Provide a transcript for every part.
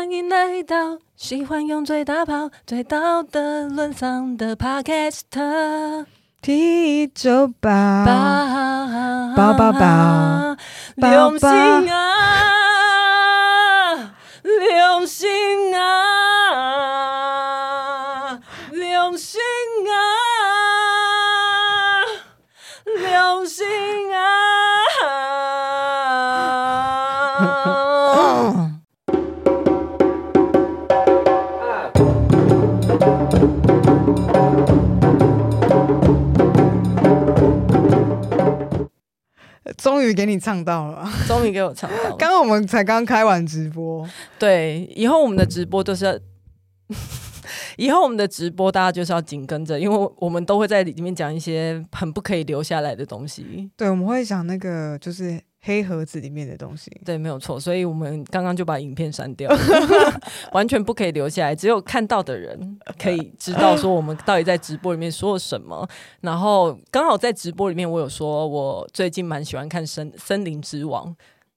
欢迎来到喜欢用嘴大炮、最到的沦丧的 Podcast。提酒吧，包包包，流星啊，流星啊，终于给你唱到了，终于给我唱到了。刚刚我们才刚开完直播，对，以后我们的直播都是要，以后我们的直播大家就是要紧跟着，因为我们都会在里面讲一些很不可以留下来的东西。对，我们会讲那个就是。黑盒子里面的东西，对，没有错，所以我们刚刚就把影片删掉，完全不可以留下来，只有看到的人可以知道说我们到底在直播里面说了什么。然后刚好在直播里面，我有说我最近蛮喜欢看森《森森林之王》，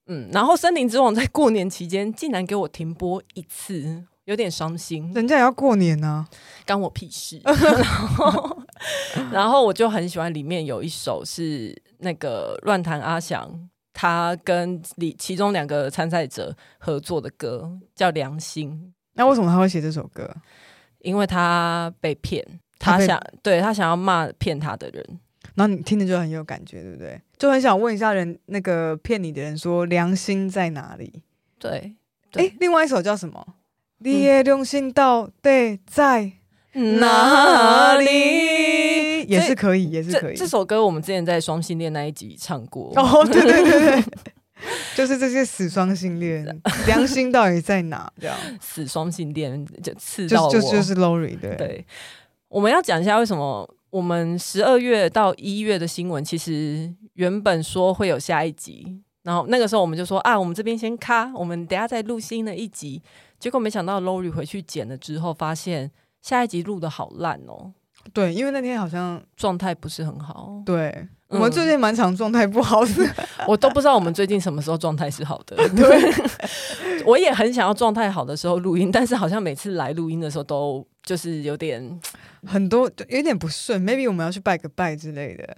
嗯，然后《森林之王》在过年期间竟然给我停播一次，有点伤心。人家也要过年呢、啊，关我屁事。然后，然后我就很喜欢里面有一首是那个乱弹阿翔。他跟里其中两个参赛者合作的歌叫《良心》，那为什么他会写这首歌？因为他被骗，他想他对他想要骂骗他的人，然后你听着就很有感觉，对不对？就很想问一下人，那个骗你的人说良心在哪里？对，哎，另外一首叫什么？嗯、你的良心到底在哪里？也是可以，也是可以。这首歌我们之前在双性恋那一集唱过。哦，对对对对，就是这些死双性恋，良心到底在哪？这样 死双性恋就刺到我，就就，就是 Lori 对对。我们要讲一下为什么我们十二月到一月的新闻，其实原本说会有下一集，然后那个时候我们就说啊，我们这边先卡，我们等下再录新的一集。结果没想到 Lori 回去剪了之后，发现下一集录的好烂哦。对，因为那天好像状态不是很好。对，嗯、我们最近蛮常状态不好的，我都不知道我们最近什么时候状态是好的。对，我也很想要状态好的时候录音，但是好像每次来录音的时候都就是有点很多，有点不顺。Maybe 我们要去拜个拜之类的，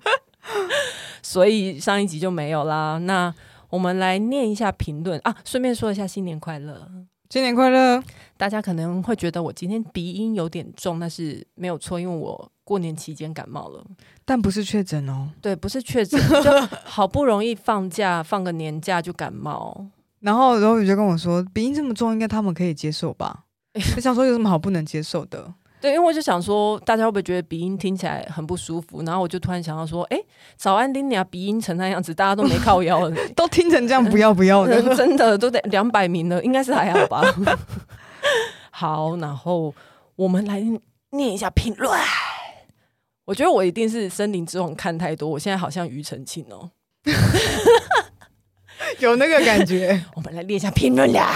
所以上一集就没有啦。那我们来念一下评论啊，顺便说一下新年快乐。新年快乐！大家可能会觉得我今天鼻音有点重，但是没有错，因为我过年期间感冒了，但不是确诊哦。对，不是确诊，就好不容易放假放个年假就感冒，然后然后宇就跟我说鼻音这么重，应该他们可以接受吧？我想说有什么好不能接受的？对，因为我就想说，大家会不会觉得鼻音听起来很不舒服？然后我就突然想到说，哎，早安丁尼亚鼻音成那样子，大家都没靠腰了，都听成这样，不要不要的，真的都得两百名了，应该是还好吧？好，然后我们来念一下评论。我觉得我一定是森林之王看太多，我现在好像庾澄庆哦，有那个感觉。我们来念一下评论啦。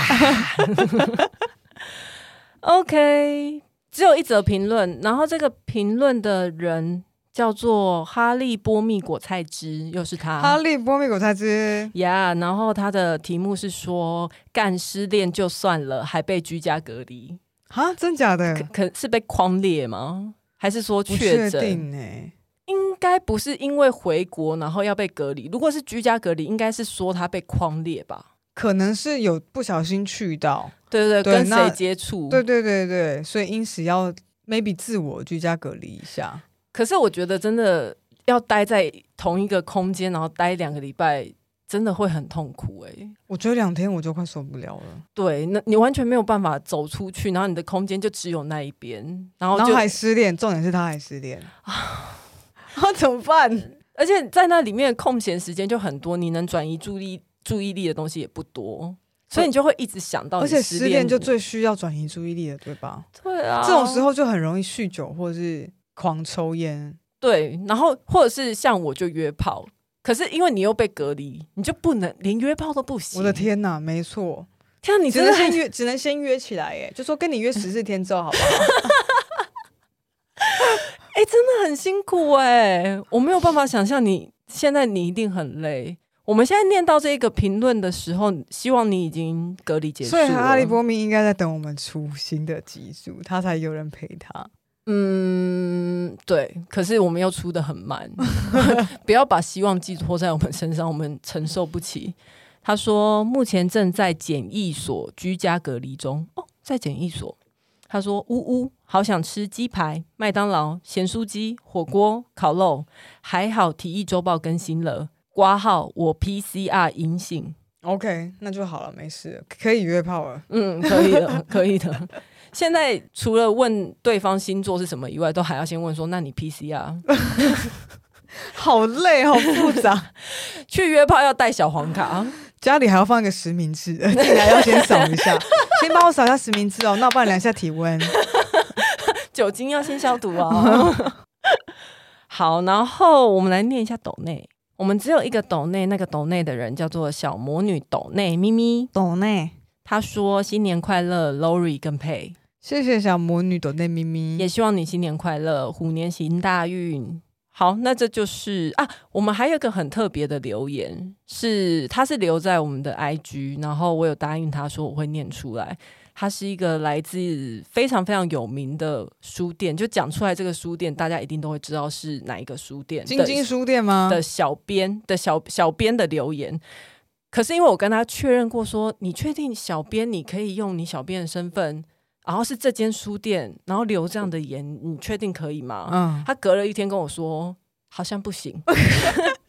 OK。只有一则评论，然后这个评论的人叫做哈利波蜜果菜汁，又是他。哈利波蜜果菜汁呀，yeah, 然后他的题目是说干失恋就算了，还被居家隔离啊？真假的？可，可是被框列吗？还是说确诊？哎欸，应该不是因为回国然后要被隔离。如果是居家隔离，应该是说他被框列吧？可能是有不小心去到。对对对，跟谁接触？对对对对，所以因此要 maybe 自我居家隔离一下。可是我觉得真的要待在同一个空间，然后待两个礼拜，真的会很痛苦哎、欸。我觉得两天我就快受不了了。对，那你完全没有办法走出去，然后你的空间就只有那一边，然后就然后还失恋，重点是他还失恋 啊，那怎么办？而且在那里面空闲时间就很多，你能转移注意注意力的东西也不多。所以你就会一直想到，而且失恋就最需要转移注意力了，对吧？对啊，这种时候就很容易酗酒或者是狂抽烟。对，然后或者是像我就约炮，可是因为你又被隔离，你就不能连约炮都不行。我的天哪，没错，天，你只能先约，只能先约起来，哎，就说跟你约十四天之后，好不好？哎、欸，真的很辛苦哎，我没有办法想象你现在，你一定很累。我们现在念到这个评论的时候，希望你已经隔离结束了。所以哈利波密应该在等我们出新的集数，他才有人陪他。嗯，对。可是我们又出的很慢，不要把希望寄托在我们身上，我们承受不起。他说目前正在检疫所居家隔离中。哦，在检疫所。他说：“呜呜，好想吃鸡排、麦当劳、咸酥鸡、火锅、烤肉。还好体育周报更新了，挂号我 PCR 阴性。OK，那就好了，没事，可以约炮了。嗯，可以的，可以的。现在除了问对方星座是什么以外，都还要先问说：那你 PCR？好累，好复杂。去约炮要带小黄卡。”家里还要放一个实名制，进来要先扫一下，先帮我扫一下实名制哦。那我帮你量一下体温，酒精要先消毒哦。好，然后我们来念一下斗内。我们只有一个斗内，那个斗内的人叫做小魔女斗内咪咪斗内。他说新年快乐，Lori 跟佩。谢谢小魔女斗内咪咪，也希望你新年快乐，虎年行大运。好，那这就是啊，我们还有一个很特别的留言，是他是留在我们的 IG，然后我有答应他说我会念出来。他是一个来自非常非常有名的书店，就讲出来这个书店，大家一定都会知道是哪一个书店，晶晶书店吗？的小编的小小编的留言。可是因为我跟他确认过说，说你确定小编你可以用你小编的身份？然后是这间书店，然后留这样的言，你确定可以吗？嗯，他隔了一天跟我说，好像不行。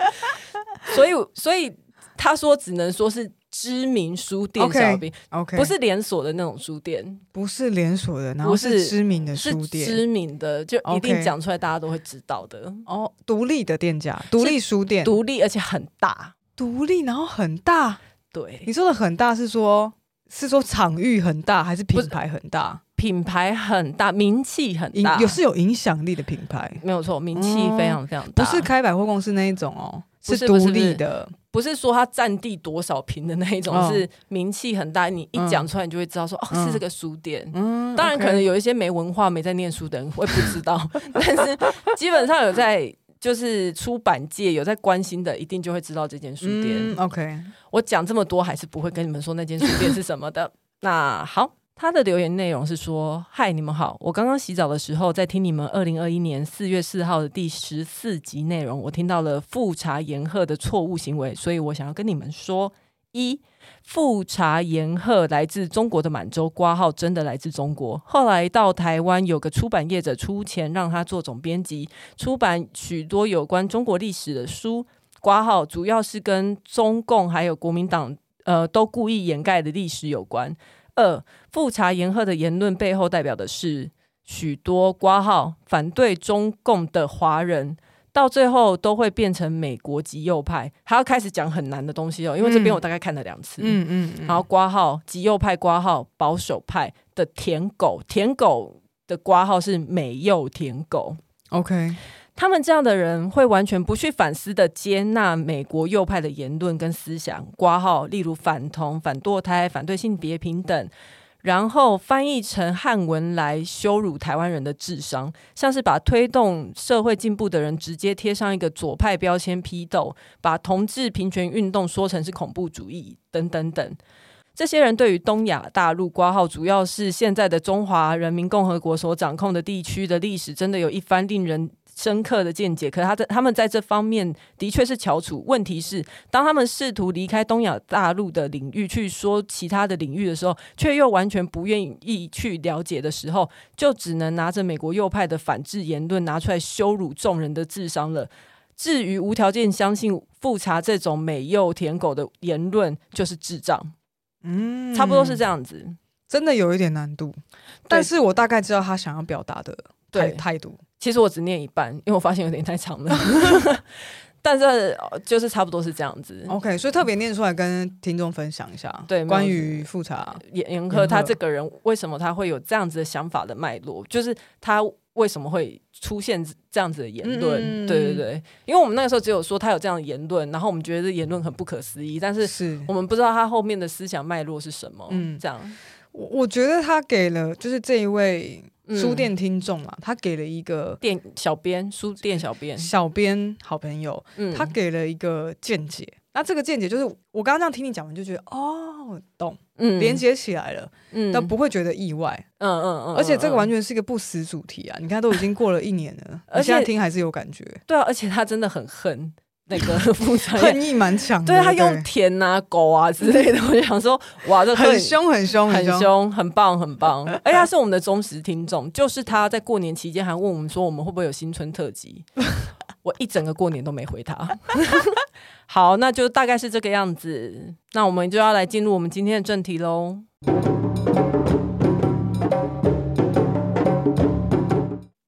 所以，所以他说只能说是知名书店小兵不是连锁的那种书店，不是连锁的，然后是知名的书店，知名的就一定讲出来，大家都会知道的。哦，独立的店家，独立书店，独立而且很大，独立然后很大。对，你说的很大是说。是说场域很大，还是品牌很大？品牌很大，名气很大，有是有影响力的品牌，没有错，名气非常非常大。不是开百货公司那一种哦，是独立的，不是说它占地多少平的那一种，是名气很大。你一讲出来，你就会知道说，哦，是这个书店。嗯，当然可能有一些没文化、没在念书的人会不知道，但是基本上有在。就是出版界有在关心的，一定就会知道这间书店。嗯、OK，我讲这么多，还是不会跟你们说那间书店是什么的。那好，他的留言内容是说：“嗨，你们好，我刚刚洗澡的时候在听你们二零二一年四月四号的第十四集内容，我听到了富察言贺的错误行为，所以我想要跟你们说一。”富察言贺来自中国的满洲，挂号真的来自中国。后来到台湾，有个出版业者出钱让他做总编辑，出版许多有关中国历史的书。挂号主要是跟中共还有国民党，呃，都故意掩盖的历史有关。二，复查言赫的言论背后代表的是许多挂号反对中共的华人。到最后都会变成美国极右派，还要开始讲很难的东西哦。因为这边我大概看了两次，嗯嗯，嗯，然后挂号极右派挂号保守派的舔狗，舔狗的挂号是美右舔狗。OK，他们这样的人会完全不去反思的接纳美国右派的言论跟思想，括号例如反同、反堕胎、反对性别平等。然后翻译成汉文来羞辱台湾人的智商，像是把推动社会进步的人直接贴上一个左派标签批斗，把同志平权运动说成是恐怖主义等等等。这些人对于东亚大陆括号主要是现在的中华人民共和国所掌控的地区的历史，真的有一番令人深刻的见解，可是他在他们在这方面的确是翘楚。问题是，当他们试图离开东亚大陆的领域去说其他的领域的时候，却又完全不愿意去了解的时候，就只能拿着美国右派的反制言论拿出来羞辱众人的智商了。至于无条件相信复查这种美右舔狗的言论，就是智障。嗯，差不多是这样子，真的有一点难度，但是我大概知道他想要表达的态态度。其实我只念一半，因为我发现有点太长了。但是就是差不多是这样子。OK，所以特别念出来跟听众分享一下。对，关于复查严严苛他这个人，为什么他会有这样子的想法的脉络？就是他为什么会出现这样子的言论？嗯、对对对，因为我们那个时候只有说他有这样的言论，然后我们觉得这言论很不可思议，但是是我们不知道他后面的思想脉络是什么。嗯，这样，我我觉得他给了就是这一位。书店听众嘛，他给了一个店小编，书店小编，小编好朋友，嗯，他给了一个见解，那这个见解就是我刚刚这样听你讲完，就觉得哦，懂，嗯，连接起来了，嗯，但不会觉得意外，嗯嗯嗯，而且这个完全是一个不死主题啊！你看都已经过了一年了，而且现在听还是有感觉，对啊，而且他真的很恨。那个副长恨意蛮强，对他用田啊、狗啊之类的，我就想说，哇，这很凶、很凶、很凶，很棒、很棒。而且他是我们的忠实听众，就是他在过年期间还问我们说，我们会不会有新春特辑？我一整个过年都没回他。好，那就大概是这个样子。那我们就要来进入我们今天的正题喽。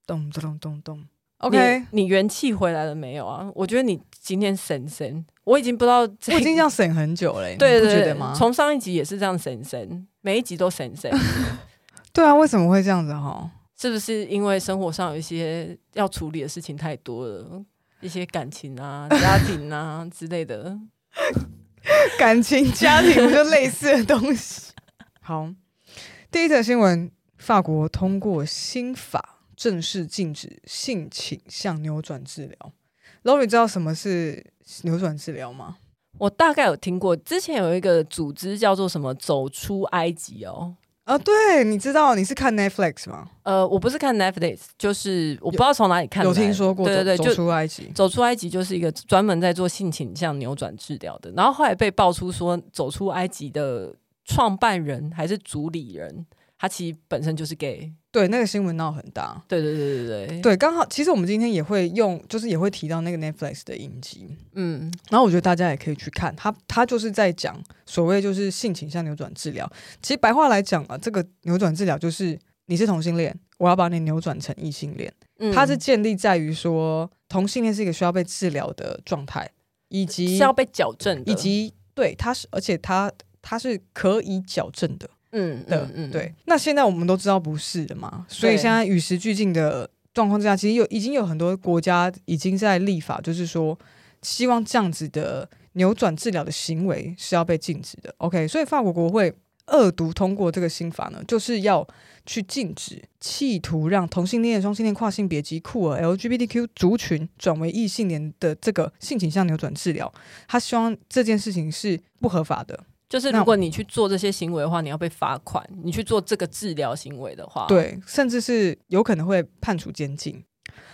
咚咚咚咚。OK，你，你元气回来了没有啊？我觉得你今天神神，我已经不知道，我已经这样神很久了，对，对，对？从上一集也是这样神神，每一集都神神。对啊，为什么会这样子哈？是不是因为生活上有一些要处理的事情太多了，一些感情啊、家庭啊之类的？感情、家庭就类似的东西。好，第一则新闻：法国通过新法。正式禁止性倾向扭转治疗。Lori 知道什么是扭转治疗吗？我大概有听过，之前有一个组织叫做什么“走出埃及”哦。啊，对，你知道你是看 Netflix 吗？呃，我不是看 Netflix，就是我不知道从哪里看。有听说过？对对对，走出埃及，走出埃及就是一个专门在做性倾向扭转治疗的。然后后来被爆出说，走出埃及的创办人还是主理人，他其实本身就是 gay。对，那个新闻闹很大。对对对对对，对，刚好其实我们今天也会用，就是也会提到那个 Netflix 的影集。嗯，然后我觉得大家也可以去看，他他就是在讲所谓就是性倾向扭转治疗。其实白话来讲啊，这个扭转治疗就是你是同性恋，我要把你扭转成异性恋。嗯，它是建立在于说同性恋是一个需要被治疗的状态，以及是要被矫正的，以及对它是，而且它它是可以矫正的。嗯的嗯，对。那现在我们都知道不是的嘛，所以现在与时俱进的状况之下，其实有已经有很多国家已经在立法，就是说希望这样子的扭转治疗的行为是要被禁止的。OK，所以法国国会恶毒通过这个新法呢，就是要去禁止企图让同性恋、双性恋、跨性别及酷儿 LGBTQ 族群转为异性恋的这个性倾向扭转治疗，他希望这件事情是不合法的。就是如果你去做这些行为的话，你要被罚款；你去做这个治疗行为的话，对，甚至是有可能会判处监禁。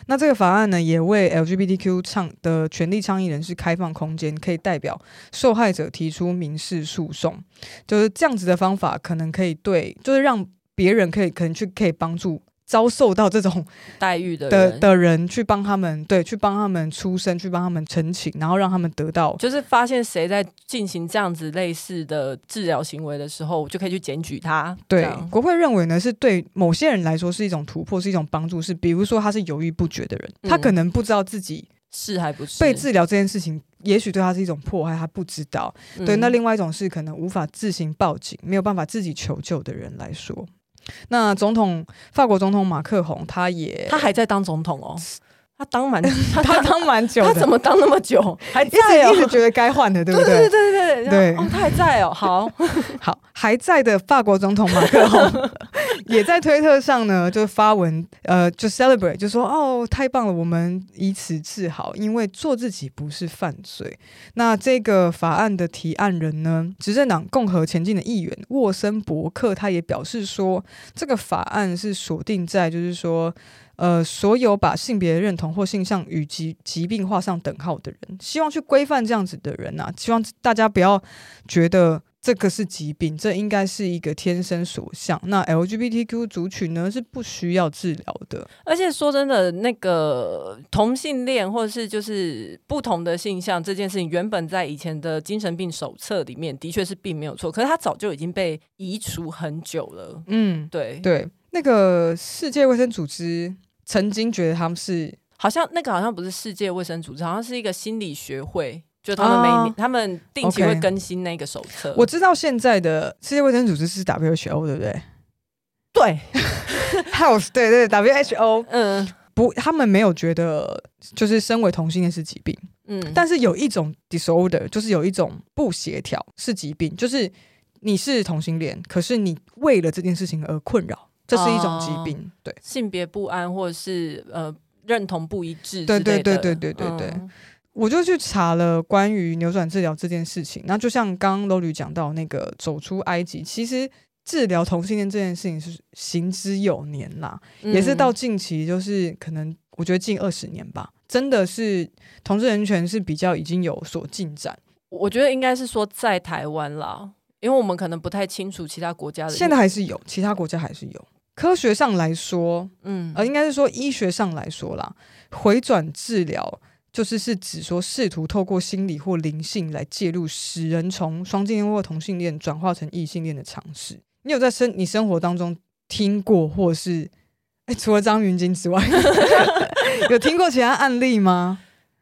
那这个法案呢，也为 LGBTQ 倡的权利倡议人士开放空间，可以代表受害者提出民事诉讼。就是这样子的方法，可能可以对，就是让别人可以可能去可以帮助。遭受到这种待遇的的的人去帮他们，对，去帮他们出声，去帮他们澄清，然后让他们得到，就是发现谁在进行这样子类似的治疗行为的时候，就可以去检举他。对，国会认为呢，是对某些人来说是一种突破，是一种帮助。是比如说他是犹豫不决的人，嗯、他可能不知道自己是还不是被治疗这件事情，也许对他是一种迫害，他不知道。嗯、对，那另外一种是可能无法自行报警，没有办法自己求救的人来说。那总统，法国总统马克宏，他也他还在当总统哦，他当蛮他，他当蛮久，他怎么当那么久？还在哦，一直觉得该换的，对不对？对对对对对，哦，他还在哦，好 好还在的法国总统马克龙也在推特上呢，就发文呃，就 celebrate，就说哦，太棒了，我们以此自豪，因为做自己不是犯罪。那这个法案的提案人呢，执政党共和前进的议员沃森伯克，他也表示说，这个法案是锁定在就是说。呃，所有把性别认同或性向与疾疾病画上等号的人，希望去规范这样子的人啊，希望大家不要觉得这个是疾病，这应该是一个天生所向。那 LGBTQ 族群呢，是不需要治疗的。而且说真的，那个同性恋或者是就是不同的性向这件事情，原本在以前的精神病手册里面的确是并没有错，可是它早就已经被移除很久了。嗯，对对，那个世界卫生组织。曾经觉得他们是好像那个好像不是世界卫生组织，好像是一个心理学会，就他们每年、啊、他们定期会更新那个手册。我知道现在的世界卫生组织是 WHO，对不对？对，Health，对对，对，WHO，嗯，不，他们没有觉得就是身为同性恋是疾病，嗯，但是有一种 disorder，就是有一种不协调是疾病，就是你是同性恋，可是你为了这件事情而困扰。这是一种疾病，哦、对性别不安或者是呃认同不一致，对对对对对对对。嗯、我就去查了关于扭转治疗这件事情。那就像刚刚 Lowly 讲到那个走出埃及，其实治疗同性恋这件事情是行之有年啦，嗯、也是到近期就是可能我觉得近二十年吧，真的是同志人权是比较已经有所进展。我觉得应该是说在台湾啦，因为我们可能不太清楚其他国家的，现在还是有，其他国家还是有。科学上来说，嗯，呃，应该是说医学上来说啦，回转治疗就是是指说试图透过心理或灵性来介入，使人从双性恋或同性恋转化成异性恋的尝试。你有在生你生活当中听过，或是哎，除了张云京之外，有听过其他案例吗？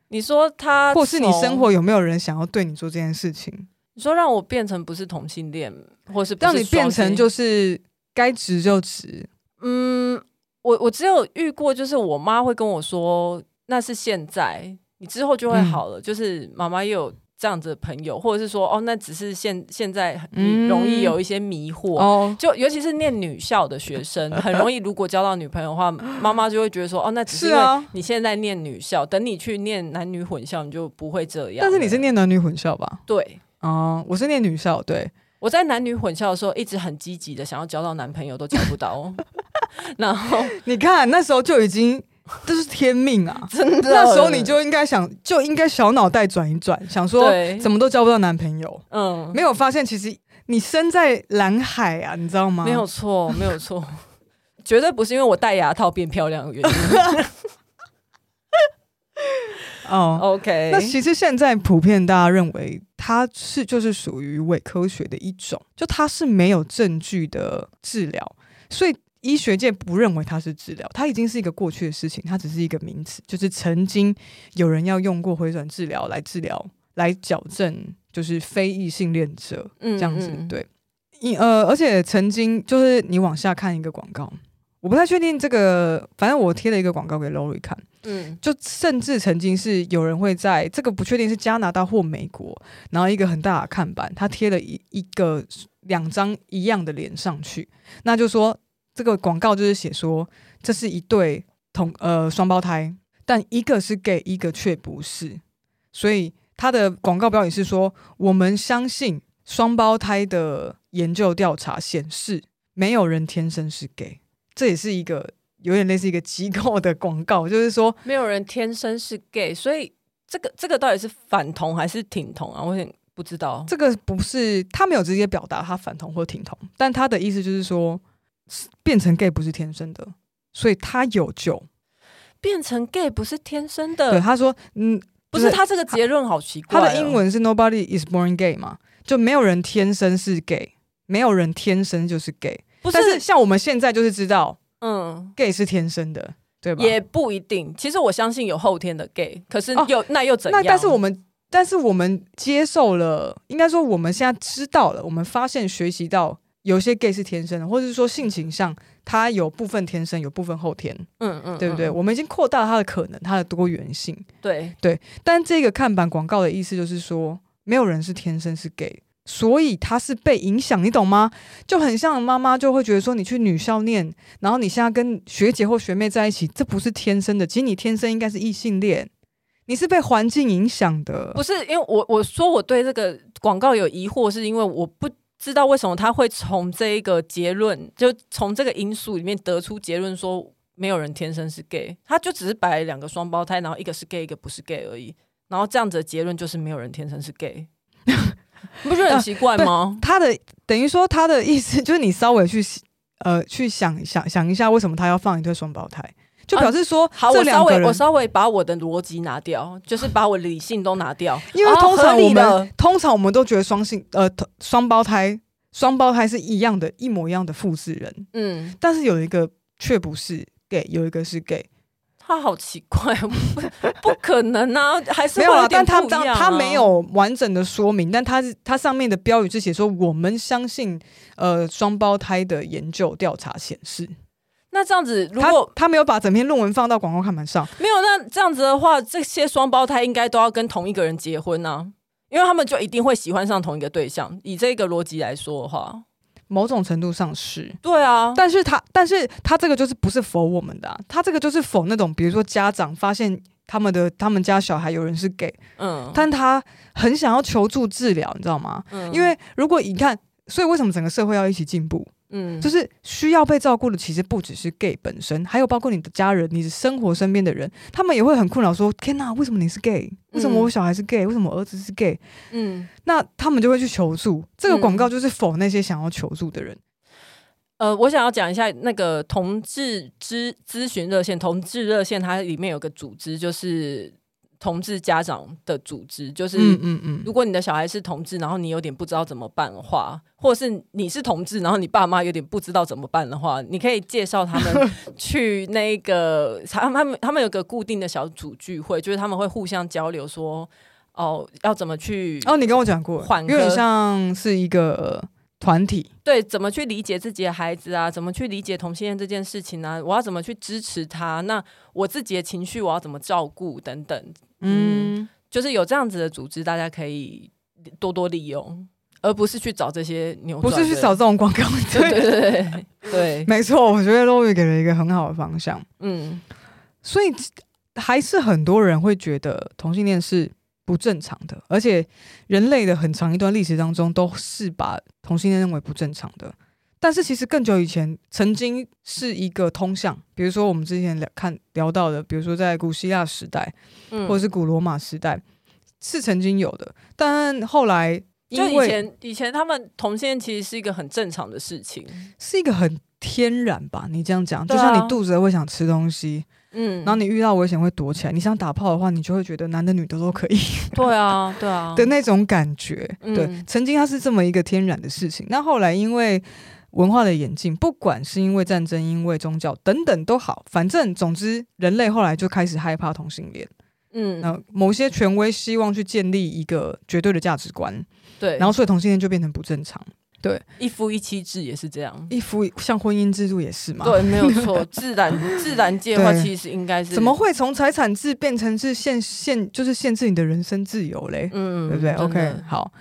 你说他，或是你生活有没有人想要对你做这件事情？你说让我变成不是同性恋，或是，不是让你变成就是。该直就直。嗯，我我只有遇过，就是我妈会跟我说，那是现在，你之后就会好了。嗯、就是妈妈也有这样子的朋友，或者是说，哦，那只是现现在很容易有一些迷惑。就尤其是念女校的学生，很容易，如果交到女朋友的话，妈妈就会觉得说，哦，那只是因为你现在念女校，等你去念男女混校，你就不会这样。但是你是念男女混校吧？对，哦、嗯，我是念女校，对。我在男女混校的时候，一直很积极的想要交到男朋友，都交不到。然后你看，那时候就已经这是天命啊！真的，那时候你就应该想，就应该小脑袋转一转，想说怎么都交不到男朋友。嗯，没有发现其实你身在蓝海啊，你知道吗？没有错，没有错，绝对不是因为我戴牙套变漂亮的原因。哦、oh，OK。那其实现在普遍大家认为它是就是属于伪科学的一种，就它是没有证据的治疗，所以医学界不认为它是治疗，它已经是一个过去的事情，它只是一个名词，就是曾经有人要用过回转治疗来治疗来矫正，就是非异性恋者这样子。嗯嗯对，一呃，而且曾经就是你往下看一个广告。我不太确定这个，反正我贴了一个广告给 Lori 看，嗯，就甚至曾经是有人会在这个不确定是加拿大或美国，然后一个很大的看板，他贴了一一个两张一样的脸上去，那就说这个广告就是写说这是一对同呃双胞胎，但一个是 gay，一个却不是，所以他的广告标语是说我们相信双胞胎的研究调查显示没有人天生是 gay。这也是一个有点类似一个机构的广告，就是说没有人天生是 gay，所以这个这个到底是反同还是挺同啊？我有点不知道。这个不是他没有直接表达他反同或挺同，但他的意思就是说变成 gay 不是天生的，所以他有救。变成 gay 不是天生的，对他说，嗯，不是他这个结论好奇怪哦。他的英文是 Nobody is born gay 嘛，就没有人天生是 gay，没有人天生就是 gay。不是，但是像我们现在就是知道，嗯，gay 是天生的，对吧？也不一定。其实我相信有后天的 gay，可是又、哦、那又怎样？那但是我们，但是我们接受了，应该说我们现在知道了，我们发现学习到有些 gay 是天生的，或者是说性情上他有部分天生，有部分后天，嗯嗯，对不对？嗯、我们已经扩大了它的可能，它的多元性，对对。但这个看板广告的意思就是说，没有人是天生是 gay。所以他是被影响，你懂吗？就很像妈妈就会觉得说，你去女校念，然后你现在跟学姐或学妹在一起，这不是天生的。其实你天生应该是异性恋，你是被环境影响的。不是因为我我说我对这个广告有疑惑，是因为我不知道为什么他会从这一个结论，就从这个因素里面得出结论说没有人天生是 gay，他就只是摆两个双胞胎，然后一个是 gay，一个不是 gay 而已，然后这样子的结论就是没有人天生是 gay。不是很奇怪吗？呃、他的等于说他的意思就是你稍微去呃去想想想一下，为什么他要放一对双胞胎？就表示说，啊、好，我稍微我稍微把我的逻辑拿掉，就是把我理性都拿掉，因为通常我们、哦、通常我们都觉得双性呃双胞胎双胞胎是一样的，一模一样的复制人，嗯，但是有一个却不是 gay，有一个是 gay。他好奇怪，不 不可能啊，还是没有啊。但他他没有完整的说明，但他是他上面的标语是写说，我们相信呃双胞胎的研究调查显示。那这样子，如果他，他没有把整篇论文放到广告看板上，没有，那这样子的话，这些双胞胎应该都要跟同一个人结婚啊，因为他们就一定会喜欢上同一个对象。以这个逻辑来说的话。某种程度上是对啊，但是他，但是他这个就是不是否我们的、啊，他这个就是否那种，比如说家长发现他们的他们家小孩有人是 gay，嗯，但他很想要求助治疗，你知道吗？嗯，因为如果你看，所以为什么整个社会要一起进步？嗯，就是需要被照顾的，其实不只是 gay 本身，还有包括你的家人，你的生活身边的人，他们也会很困扰，说：天哪，为什么你是 gay？为什么我小孩是 gay？为什么我儿子是 gay？嗯，那他们就会去求助。这个广告就是否那些想要求助的人。呃，我想要讲一下那个同志咨咨询热线，同志热线它里面有个组织，就是。同志家长的组织，就是嗯嗯嗯，如果你的小孩是同志，然后你有点不知道怎么办的话，或者是你是同志，然后你爸妈有点不知道怎么办的话，你可以介绍他们 去那个他们他们他们有个固定的小组聚会，就是他们会互相交流说，哦，要怎么去哦，你跟我讲过，有点像是一个。团体对，怎么去理解自己的孩子啊？怎么去理解同性恋这件事情呢、啊？我要怎么去支持他？那我自己的情绪我要怎么照顾？等等，嗯，嗯，就是有这样子的组织，大家可以多多利用，而不是去找这些牛，不是去找这种广告。对对对对，对 没错，我觉得 Lori 给了一个很好的方向。嗯，所以还是很多人会觉得同性恋是。不正常的，而且人类的很长一段历史当中都是把同性恋认为不正常的。但是其实更久以前，曾经是一个通向，比如说我们之前聊看聊到的，比如说在古希腊时代，嗯，或者是古罗马时代，是曾经有的。但后来因为，就以前以前他们同性恋其实是一个很正常的事情，是一个很天然吧？你这样讲，就像你肚子会想吃东西。嗯，然后你遇到危险会躲起来。你想打炮的话，你就会觉得男的女的都可以。对啊，对啊的那种感觉。嗯、对，曾经它是这么一个天然的事情。那后来因为文化的演进，不管是因为战争、因为宗教等等都好，反正总之人类后来就开始害怕同性恋。嗯，那某些权威希望去建立一个绝对的价值观。对，然后所以同性恋就变成不正常。对，一夫一妻制也是这样，一夫像婚姻制度也是嘛？对，没有错。自然自然界的话，其实应该是怎么会从财产制变成是限限，就是限制你的人身自由嘞？嗯，对不对？OK，好。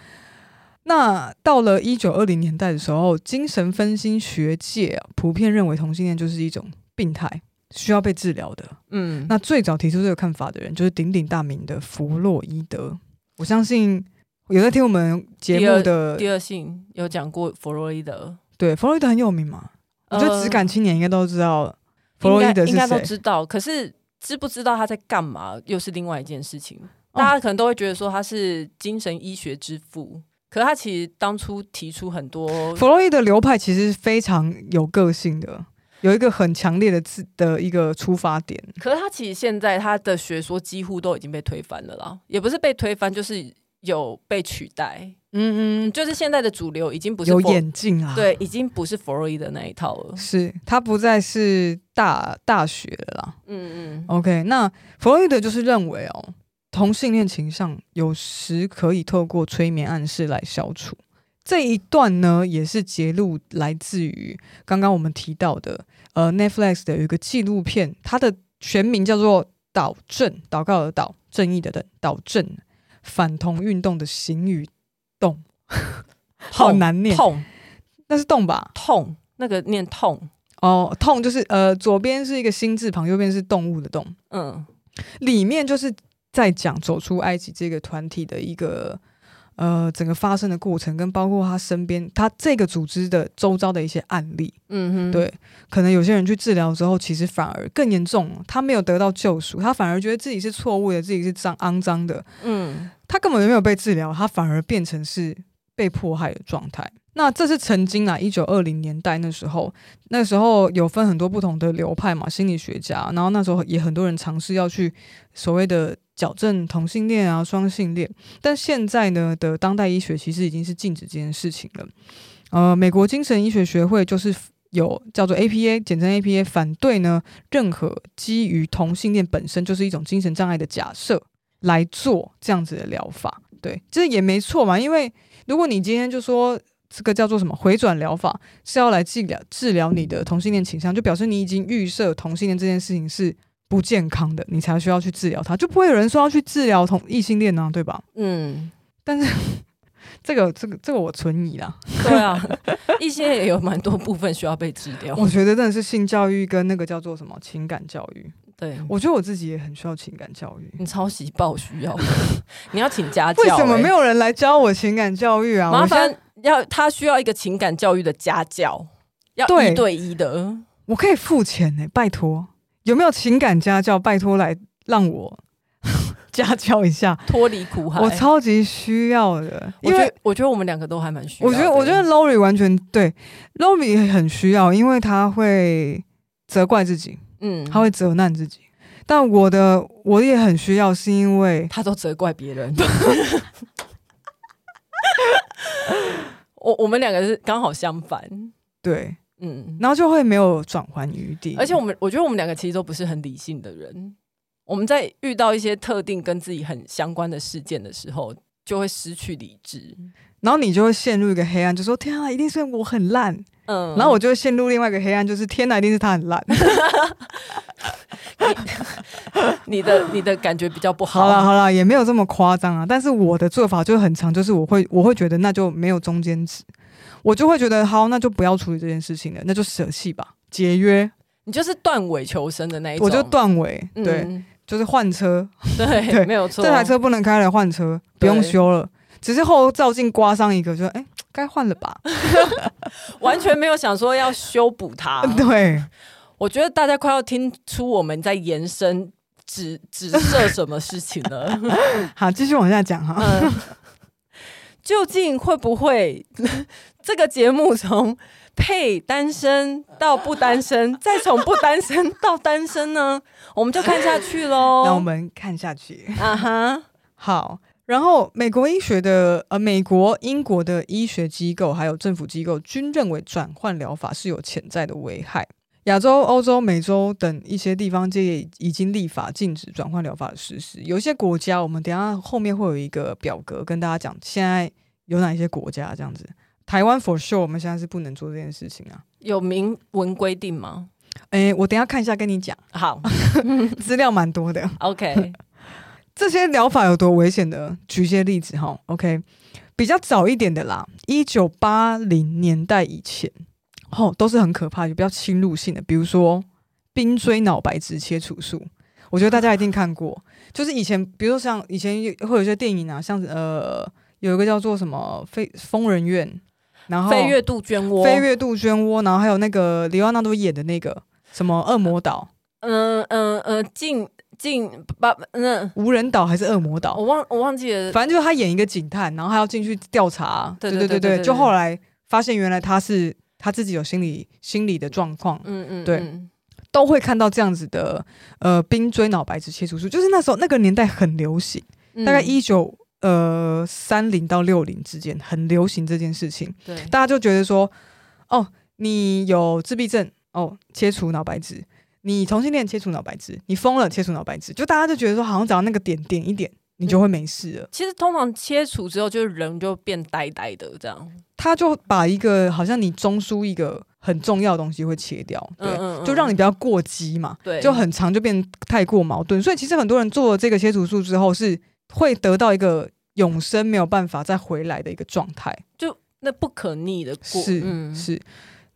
那到了一九二零年代的时候，精神分析学界啊，普遍认为同性恋就是一种病态，需要被治疗的。嗯，那最早提出这个看法的人，就是鼎鼎大名的弗洛伊德。我相信。有在听我们节目的第二性有讲过弗洛伊德，对，弗洛伊德很有名嘛？呃、我觉得质感青年应该都知道弗洛伊德应该都知道。可是知不知道他在干嘛，又是另外一件事情。大家可能都会觉得说他是精神医学之父，可是他其实当初提出很多弗洛伊德流派，其实非常有个性的，有一个很强烈的自的一个出发点。可是他其实现在他的学说几乎都已经被推翻了啦，也不是被推翻，就是。有被取代，嗯嗯，就是现在的主流已经不是有眼镜啊，对，已经不是弗洛伊德那一套了，是他不再是大大学了啦，嗯嗯，OK，那弗洛伊德就是认为哦，同性恋倾向有时可以透过催眠暗示来消除。这一段呢，也是揭露来自于刚刚我们提到的，呃，Netflix 的有一个纪录片，它的全名叫做《导正》，祷告的祷，正义的正，导正。反同运动的行与动，好难念。痛，那是动吧？痛，那个念痛。哦，痛就是呃，左边是一个心字旁，右边是动物的动。嗯，里面就是在讲走出埃及这个团体的一个。呃，整个发生的过程跟包括他身边他这个组织的周遭的一些案例，嗯哼，对，可能有些人去治疗之后，其实反而更严重，他没有得到救赎，他反而觉得自己是错误的，自己是脏肮脏的，嗯，他根本就没有被治疗，他反而变成是被迫害的状态。那这是曾经啊，一九二零年代那时候，那时候有分很多不同的流派嘛，心理学家，然后那时候也很多人尝试要去所谓的。矫正同性恋啊，双性恋，但现在呢的当代医学其实已经是禁止这件事情了。呃，美国精神医学学会就是有叫做 APA，简称 APA，反对呢任何基于同性恋本身就是一种精神障碍的假设来做这样子的疗法。对，这也没错嘛，因为如果你今天就说这个叫做什么回转疗法是要来治疗治疗你的同性恋倾向，就表示你已经预设同性恋这件事情是。不健康的，你才需要去治疗它，就不会有人说要去治疗同异性恋呢、啊，对吧？嗯，但是 这个、这个、这个我存疑啦。对啊，异性恋也有蛮多部分需要被治疗。我觉得真的是性教育跟那个叫做什么情感教育。对，我觉得我自己也很需要情感教育。你超级爆需要，你要请家教、欸。为什么没有人来教我情感教育啊？麻烦要他需要一个情感教育的家教，要一对一的。我可以付钱呢、欸，拜托，有没有情感家教？拜托来让我 家教一下，脱离苦海。我超级需要的，因为我觉得我们两个都还蛮需要。我觉得我觉得 Lori 完全对，Lori 很需要，因为他会责怪自己。嗯，他会责难自己，但我的我也很需要，是因为他都责怪别人。我我们两个是刚好相反，对，嗯，然后就会没有转圜余地。而且我们，我觉得我们两个其实都不是很理性的人。我们在遇到一些特定跟自己很相关的事件的时候，就会失去理智，然后你就会陷入一个黑暗，就说：“天啊，一定是我很烂。”嗯，然后我就会陷入另外一个黑暗，就是天哪，一定是他很烂。你的你的感觉比较不好。好了好了，也没有这么夸张啊。但是我的做法就很长，就是我会我会觉得那就没有中间值，我就会觉得好，那就不要处理这件事情了，那就舍弃吧，节约。你就是断尾求生的那一种，我就断尾，对，嗯、就是换车，对对，没有错，这台车不能开了，换车不用修了，只是后照镜刮伤一个，就哎。该换了吧，完全没有想说要修补它。对，我觉得大家快要听出我们在延伸指指涉什么事情了。好，继续往下讲哈、嗯。究竟会不会这个节目从配单身到不单身，再从不单身到单身呢？我们就看下去喽。那我们看下去。啊哈，好。然后，美国医学的呃，美国、英国的医学机构还有政府机构均认为转换疗法是有潜在的危害。亚洲、欧洲、美洲等一些地方也已经立法禁止转换疗法的实施。有些国家，我们等下后面会有一个表格跟大家讲，现在有哪一些国家这样子。台湾 for sure，我们现在是不能做这件事情啊。有明文规定吗？诶，我等一下看一下跟你讲。好，资料蛮多的。OK。这些疗法有多危险的？举一些例子哈。OK，比较早一点的啦，一九八零年代以前，哦，都是很可怕，就比较侵入性的，比如说冰锥脑白质切除术。我觉得大家一定看过，就是以前，比如说像以前会有一些电影啊，像呃，有一个叫做什么《非疯人院》，然后《飞越杜鹃窝》，《飞越杜鹃窝》，然后还有那个李奥纳多演的那个什么《恶魔岛》。嗯嗯嗯，进。进把那无人岛还是恶魔岛？我忘我忘记了。反正就是他演一个警探，然后他要进去调查。对对对对，就后来发现原来他是他自己有心理心理的状况。嗯嗯，对，都会看到这样子的呃冰锥脑白质切除术，就是那时候那个年代很流行，大概一九呃三零到六零之间很流行这件事情。对，大家就觉得说，哦，你有自闭症哦，切除脑白质。你同性恋切除脑白质，你疯了切除脑白质，就大家就觉得说，好像只要那个点点一点，你就会没事了。其实通常切除之后，就是人就变呆呆的这样。他就把一个好像你中枢一个很重要的东西会切掉，对，嗯嗯嗯，就让你不要过激嘛，对，就很长就变太过矛盾。所以其实很多人做了这个切除术之后，是会得到一个永生没有办法再回来的一个状态，就那不可逆的过。是、嗯、是。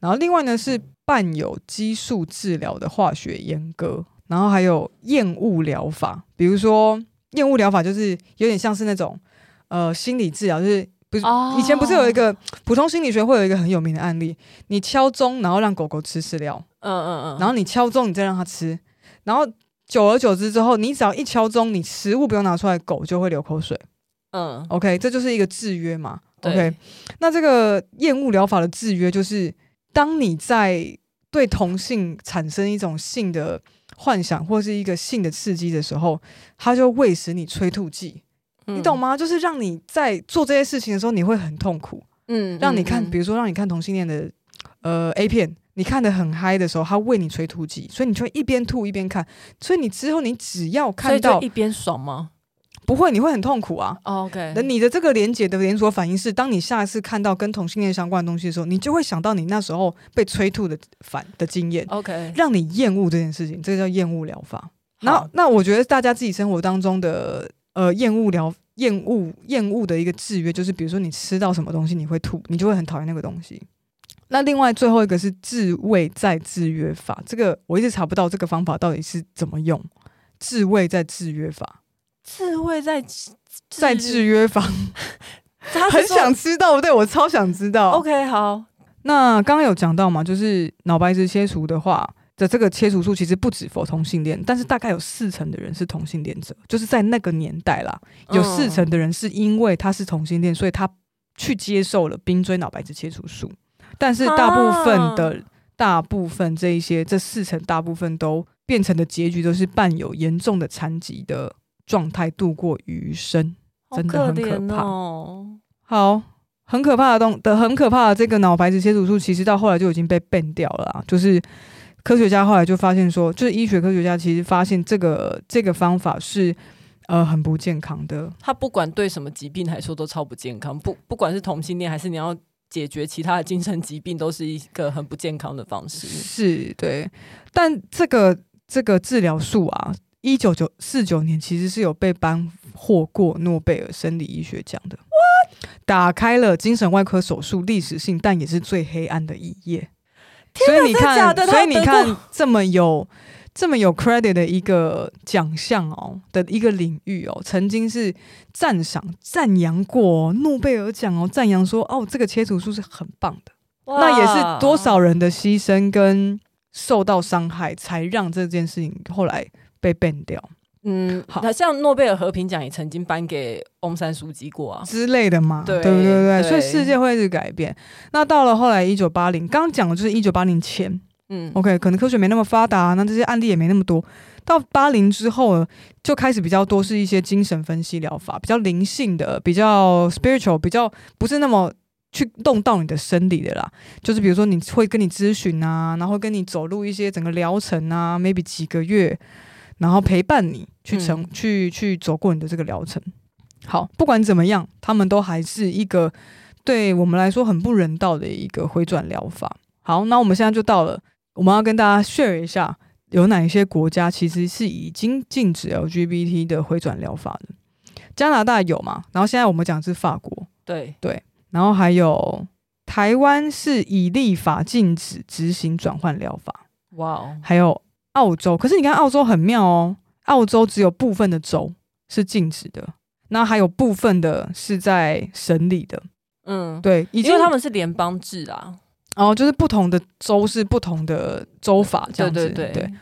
然后另外呢是。伴有激素治疗的化学阉割，然后还有厌恶疗法，比如说厌恶疗法就是有点像是那种呃心理治疗，就是不是、哦、以前不是有一个普通心理学会有一个很有名的案例，你敲钟然后让狗狗吃饲料，嗯嗯嗯，然后你敲钟你再让它吃，然后久而久之之后，你只要一敲钟，你食物不用拿出来，狗就会流口水，嗯，OK，这就是一个制约嘛，OK，那这个厌恶疗法的制约就是当你在对同性产生一种性的幻想或是一个性的刺激的时候，他就喂食你催吐剂，嗯，你懂吗？就是让你在做这些事情的时候，你会很痛苦。嗯，让你看，嗯，比如说让你看同性恋的呃 A 片，你看得很嗨的时候，他喂你催吐剂，所以你就会一边吐一边看。所以你之后你只要看到一边爽吗？不会，你会很痛苦啊。Oh, OK，那你的这个连结的连锁反应是，当你下一次看到跟同性恋相关的东西的时候，你就会想到你那时候被催吐的反的经验。OK，让你厌恶这件事情，这个叫厌恶疗法。那那我觉得大家自己生活当中的呃厌恶疗厌恶厌恶的一个制约，就是比如说你吃到什么东西你会吐，你就会很讨厌那个东西。那另外最后一个是自慰再制约法，这个我一直查不到这个方法到底是怎么用。自慰再制约法，自慰再再制约方，他，很想知道，对，我超想知道。OK，好，那刚刚有讲到嘛，就是脑白质切除的话的这个切除术其实不止 for 同性恋，但是大概有四成的人是同性恋者，就是在那个年代啦，有四成的人是因为他是同性恋，所以他去接受了冰锥脑白质切除术。但是大部分的、啊、大部分这一些这四成大部分都变成的结局都是伴有严重的残疾的状态度过余生，真的很可怕。哦、好，很可怕的东的很可怕的这个脑白质切除术，其实到后来就已经被 ban 掉了啊。就是科学家后来就发现说，就是医学科学家其实发现这个这个方法是呃很不健康的。他不管对什么疾病来说都超不健康，不不管是同性恋还是你要。解决其他的精神疾病都是一个很不健康的方式，是对。但这个这个治疗术啊，一九九四九年其实是有被颁获过诺贝尔生理医学奖的。What? 打开了精神外科手术历史性，但也是最黑暗的一页。所以你看，所以你看这么有。这么有 credit 的一个奖项哦的一个领域哦，曾经是赞赏赞扬过诺贝尔奖哦，赞扬说哦，这个切除术是很棒的。哇那也是多少人的牺牲跟受到伤害，才让这件事情后来被 ban 掉。嗯，好，那像诺贝尔和平奖也曾经颁给翁山书记过啊之类的嘛，对对对对，对所以世界会一直改变。那到了后来一九八零，刚刚讲的就是一九八零前。嗯，OK，可能科学没那么发达，那这些案例也没那么多。到八零之后呢，就开始比较多是一些精神分析疗法，比较灵性的，比较 spiritual，比较不是那么去动到你的生理的啦。就是比如说，你会跟你咨询啊，然后跟你走入一些整个疗程啊，maybe 几个月，然后陪伴你去成、嗯、去去走过你的这个疗程。好，不管怎么样，他们都还是一个对我们来说很不人道的一个回转疗法。好，那我们现在就到了。我们要跟大家 share 一下，有哪一些国家其实是已经禁止 LGBT 的回转疗法的？加拿大有嘛？然后现在我们讲的是法国，对对，然后还有台湾是以立法禁止执行转换疗法。哇哦，还有澳洲，可是你看澳洲很妙哦，澳洲只有部分的州是禁止的，那还有部分的是在审理的。嗯，对，因为他们是联邦制啊。哦，就是不同的州是不同的州法这样子，对对对，对。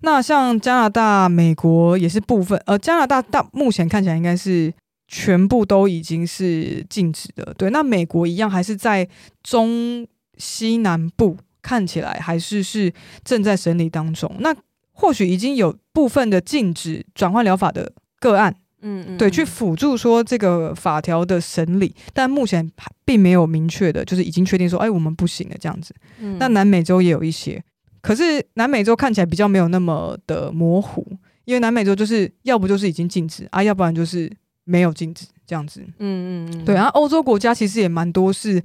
那像加拿大、美国也是部分，呃，加拿大大目前看起来应该是全部都已经是禁止的，对。那美国一样还是在中西南部，看起来还是是正在审理当中。那或许已经有部分的禁止转换疗法的个案。嗯，嗯，对，去辅助说这个法条的审理，但目前还并没有明确的，就是已经确定说，哎，我们不行了这样子。嗯，那南美洲也有一些，可是南美洲看起来比较没有那么的模糊，因为南美洲就是要不就是已经禁止啊，要不然就是没有禁止这样子。嗯嗯嗯，对，然后欧洲国家其实也蛮多是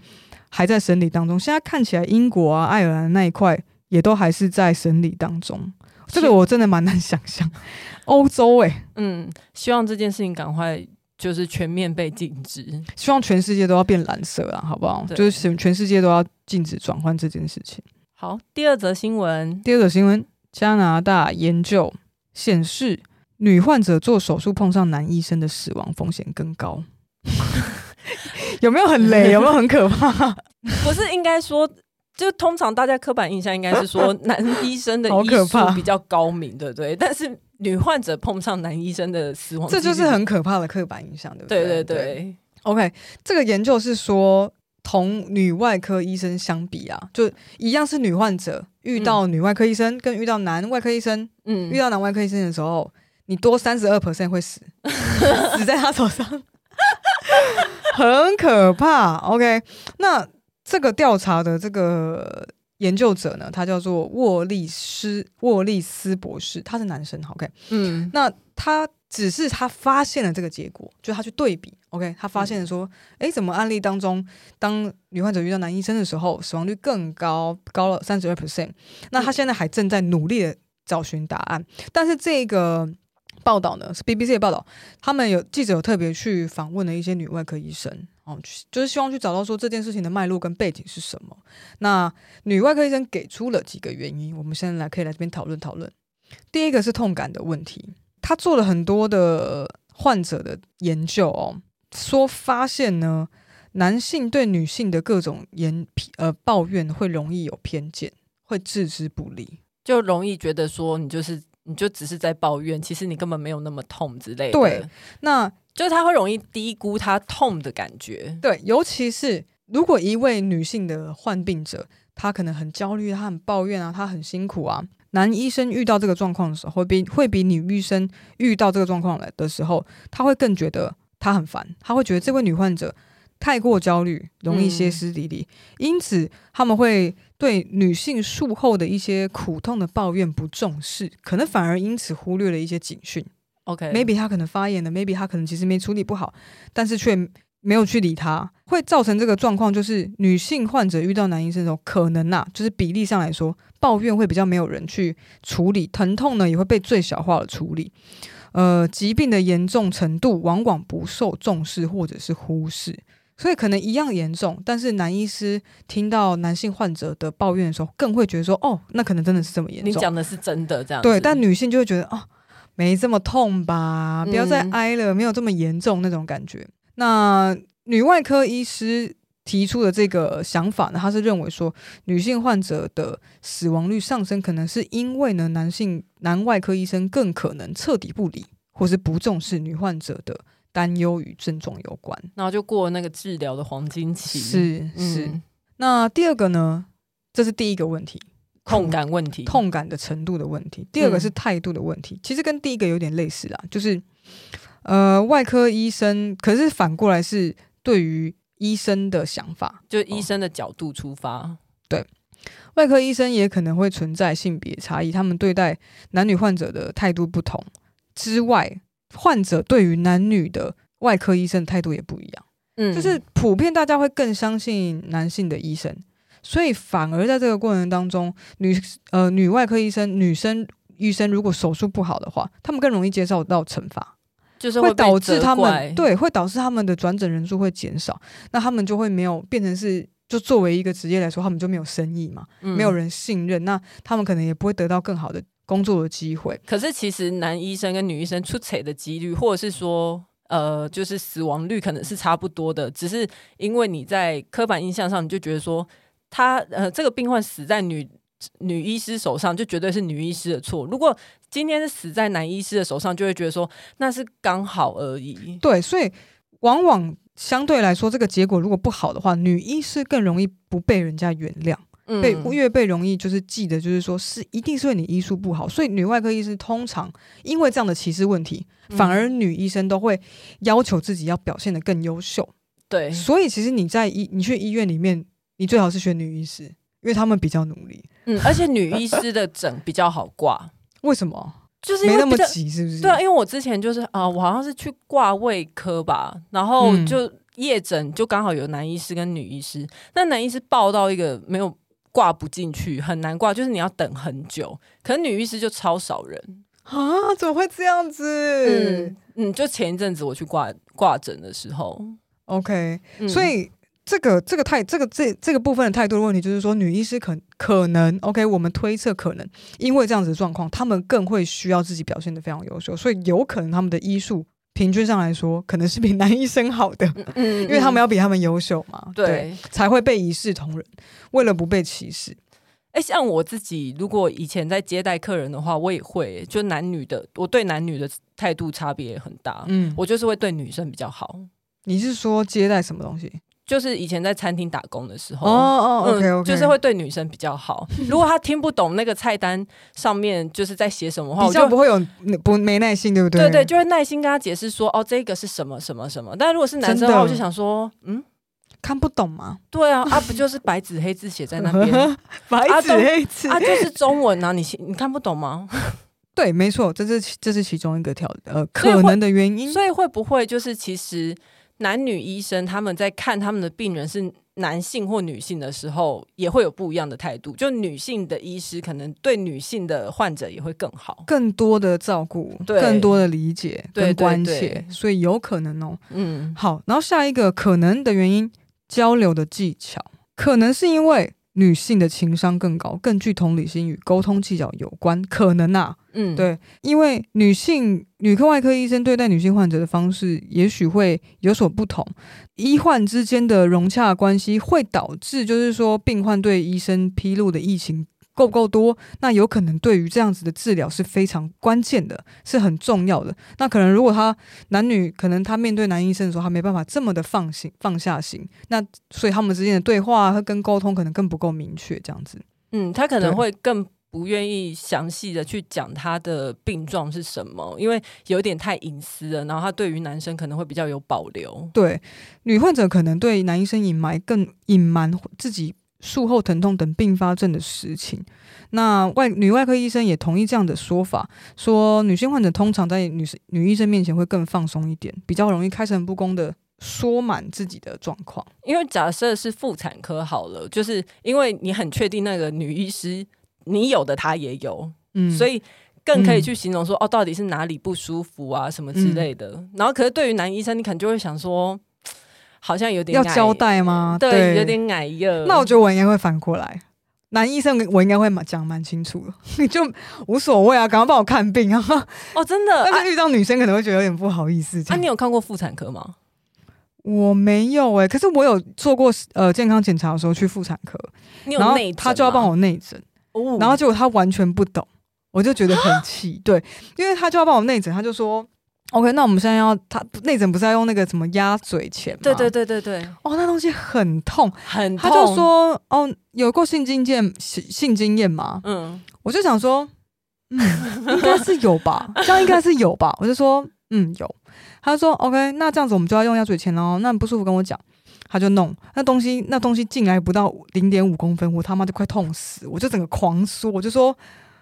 还在审理当中，现在看起来英国啊、爱尔兰那一块也都还是在审理当中。这个我真的蛮难想象，欧洲诶、欸，嗯，希望这件事情赶快就是全面被禁止，希望全世界都要变蓝色啊，好不好？就是全全世界都要禁止转换这件事情。好，第二则新闻，第二则新闻，加拿大研究显示，女患者做手术碰上男医生的死亡风险更高，有没有很雷？有没有很可怕？不是应该说。就通常大家刻板印象应该是说男医生的医术比较高明，对不对？但是女患者碰上男医生的死亡，这就是很可怕的刻板印象，对不对？对对对。对 OK，这个研究是说，同女外科医生相比啊，就一样是女患者遇到女外科医生，跟遇到男外科医生，嗯，遇到男外科医生的时候，你多三十二 percent 会死，死在他手上，很可怕。OK，那。这个调查的这个研究者呢，他叫做沃利斯沃利斯博士，他是男生，OK，嗯，那他只是他发现了这个结果，就他去对比，OK，他发现了说，哎、嗯，怎么案例当中，当女患者遇到男医生的时候，死亡率更高，高了三十二 percent。那他现在还正在努力的找寻答案，但是这个报道呢是 BBC 的报道，他们有记者有特别去访问了一些女外科医生。哦，就是希望去找到说这件事情的脉络跟背景是什么。那女外科医生给出了几个原因，我们现在来可以来这边讨论讨论。第一个是痛感的问题，他做了很多的患者的研究哦，说发现呢，男性对女性的各种言呃抱怨会容易有偏见，会置之不理，就容易觉得说你就是你就只是在抱怨，其实你根本没有那么痛之类的。对，那。就是他会容易低估他痛的感觉，对，尤其是如果一位女性的患病者，她可能很焦虑，她很抱怨啊，她很辛苦啊。男医生遇到这个状况的时候，会比会比女医生遇到这个状况来的时候，他会更觉得他很烦，他会觉得这位女患者太过焦虑，容易歇斯底里，嗯、因此他们会对女性术后的一些苦痛的抱怨不重视，可能反而因此忽略了一些警讯。OK，maybe Okay. 他可能发炎了，maybe 她可能其实没处理不好，但是却没有去理她，会造成这个状况。就是女性患者遇到男医生的时候，可能呐、啊，就是比例上来说，抱怨会比较没有人去处理，疼痛呢也会被最小化的处理。呃，疾病的严重程度往往不受重视或者是忽视，所以可能一样严重，但是男医师听到男性患者的抱怨的时候，更会觉得说，哦，那可能真的是这么严重。你讲的是真的这样？对，但女性就会觉得，哦。没这么痛吧？不要再挨了，嗯、没有这么严重那种感觉。那女外科医师提出的这个想法呢，他是认为说，女性患者的死亡率上升，可能是因为呢，男性男外科医生更可能彻底不理或是不重视女患者的担忧与症状有关，然后就过了那个治疗的黄金期。是是。嗯、那第二个呢，这是第一个问题。痛感问题，痛感的程度的问题。第二个是态度的问题，嗯、其实跟第一个有点类似啦，就是呃，外科医生，可是反过来是对于医生的想法，就医生的角度出发。哦、对，外科医生也可能会存在性别差异，他们对待男女患者的态度不同之外，患者对于男女的外科医生态度也不一样。嗯，就是普遍大家会更相信男性的医生。所以反而在这个过程当中，女呃女外科医生、女生医生如果手术不好的话，他们更容易接受到惩罚，就是会，会导致他们对，会导致他们的转诊人数会减少，那他们就会没有变成是就作为一个职业来说，他们就没有生意嘛，嗯、没有人信任，那他们可能也不会得到更好的工作的机会。可是其实男医生跟女医生出彩的几率，或者是说呃就是死亡率可能是差不多的，只是因为你在刻板印象上，你就觉得说。他呃，这个病患死在女女医师手上，就绝对是女医师的错。如果今天是死在男医师的手上，就会觉得说那是刚好而已。对，所以往往相对来说，这个结果如果不好的话，女医师更容易不被人家原谅，嗯、被越被容易就是记得，就是说是一定是因为你医术不好。所以女外科医师通常因为这样的歧视问题，反而女医生都会要求自己要表现得更优秀。对，所以其实你在医，你去医院里面。你最好是选女医师，因为他们比较努力。嗯，而且女医师的诊比较好挂。为什么？就是没那么急，是不是？对啊，因为我之前就是啊、呃，我好像是去挂胃科吧，然后就夜诊就刚好有男医师跟女医师。那男医师报到一个没有挂不进去，很难挂，就是你要等很久。可是女医师就超少人啊？怎么会这样子？嗯嗯，就前一阵子我去挂挂诊的时候，OK，、嗯、所以。这个这个态这个这这个部分的态度的问题，就是说女医师可可能 OK，我们推测可能因为这样子的状况，他们更会需要自己表现得非常优秀，所以有可能他们的医术平均上来说，可能是比男医生好的，嗯嗯，因为他们要比他们优秀嘛，对，对，才会被一视同仁，为了不被歧视。哎，像我自己，如果以前在接待客人的话，我也会就男女的，我对男女的态度差别很大，嗯，我就是会对女生比较好。你是说接待什么东西？就是以前在餐厅打工的时候，哦哦，OK OK，就是会对女生比较好。如果他听不懂那个菜单上面就是在写什么话，比较不会有不没耐心，对不对？对对，就会耐心跟他解释说，哦，这个是什么什么什么。但如果是男生的话，我就想说，嗯，看不懂吗？对啊，啊不就是白纸黑字写在那边，白纸黑字啊，就是中文啊，你你看不懂吗？对，没错，这是这是其中一个条呃可能的原因。所以会不会就是其实？男女医生他们在看他们的病人是男性或女性的时候，也会有不一样的态度。就女性的医师可能对女性的患者也会更好，更多的照顾，更多的理解跟关切，所以有可能哦。嗯，好，然后下一个可能的原因，交流的技巧，可能是因为。女性的情商更高，更具同理心与沟通技巧有关，可能啊，嗯，对，因为女性女科外科医生对待女性患者的方式也许会有所不同，医患之间的融洽关系会导致，就是说病患对医生披露的疫情。够不够多？那有可能对于这样子的治疗是非常关键的，是很重要的。那可能如果他男女可能他面对男医生的时候，他没办法这么的放心放下心，那所以他们之间的对话和跟沟通可能更不够明确，这样子。嗯，他可能会更不愿意详细的去讲他的病状是什么，因为有点太隐私了。然后他对于男生可能会比较有保留。对，女患者可能对男医生隐瞒更隐瞒自己。术后疼痛等并发症的实情，那外女外科医生也同意这样的说法，说女性患者通常在女女医生面前会更放松一点，比较容易开诚布公的说满自己的状况。因为假设是妇产科好了，就是因为你很确定那个女医师你有的她也有，嗯，所以更可以去形容说、嗯、哦，到底是哪里不舒服啊什么之类的。嗯、然后可是对于男医生，你可能就会想说。好像有点要交代吗？对，对有点矮热。那我觉得我应该会反过来，男医生我应该会讲蛮清楚的，你就无所谓啊，赶快帮我看病啊！哦，真的。但是遇到女生可能会觉得有点不好意思。啊，你有看过妇产科吗？我没有哎、欸，可是我有做过呃健康检查的时候去妇产科？然后他就要帮我内诊，哦，然后结果他完全不懂，我就觉得很气。对，因为他就要帮我内诊，他就说。OK，那我们现在要他内诊不是要用那个什么鸭嘴钳吗？对对对对对。哦，那东西很痛，很痛。他就说：“哦，有过性经验性性经验吗？”嗯，我就想说，嗯，应该是有吧，这样应该是有吧。我就说，嗯，有。他就说：“OK，那这样子我们就要用鸭嘴钳喽。那不舒服跟我讲。”他就弄那东西，那东西进来不到零点五公分，我他妈就快痛死，我就整个狂说，我就说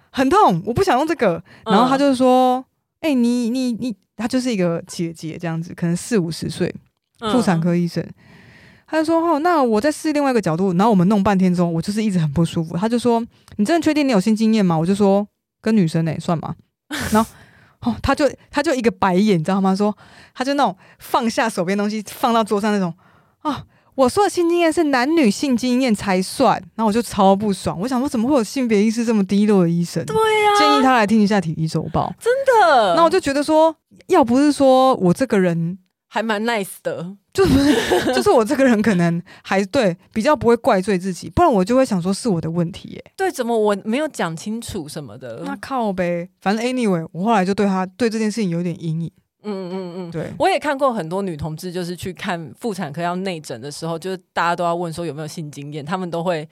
很痛，我不想用这个。然后他就说：“哎、你你你。”她就是一个姐姐这样子，可能四五十岁，妇产科医生。他就说：“哦，那我再试另外一个角度。”然后我们弄半天之后，我就是一直很不舒服。他就说：“你真的确定你有性经验吗？”我就说：“跟女生呢、欸，算吗？” 然后哦，他就他就一个白眼，你知道吗？说他就那种放下手边东西，放到桌上那种啊。我说的性经验是男女性经验才算，然后我就超不爽。我想说，怎么会有性别意识这么低落的医生？对呀、啊，建议他来听一下《体育周报》。真的。那我就觉得说，要不是说我这个人还蛮 nice 的，就是就是我这个人可能还对比较不会怪罪自己，不然我就会想说是我的问题耶。对，怎么我没有讲清楚什么的？那靠呗，反正 anyway，我后来就对他对这件事情有点阴影。嗯嗯嗯，对，我也看过很多女同志，就是去看妇产科要内诊的时候，就是大家都要问说有没有性经验，他们都会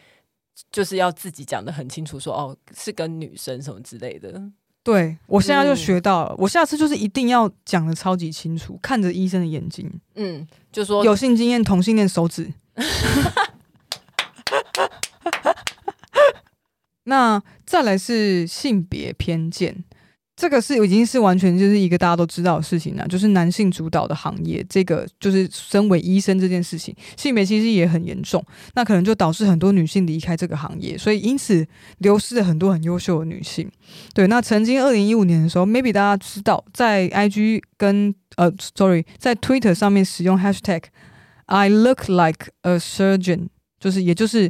就是要自己讲的很清楚说，说哦是跟女生什么之类的。对，我现在就学到了，嗯、我下次就是一定要讲的超级清楚，看着医生的眼睛，嗯，就说有性经验、同性恋手指。那再来是性别偏见。这个是已经是完全就是一个大家都知道的事情了，就是男性主导的行业，这个就是身为医生这件事情，性别其实也很严重，那可能就导致很多女性离开这个行业，所以因此流失了很多很优秀的女性。对，那曾经二零一五年的时候，maybe 大家知道，在 IG 跟呃，sorry，在 Twitter 上面使用 hashtag I look like a surgeon，就是也就是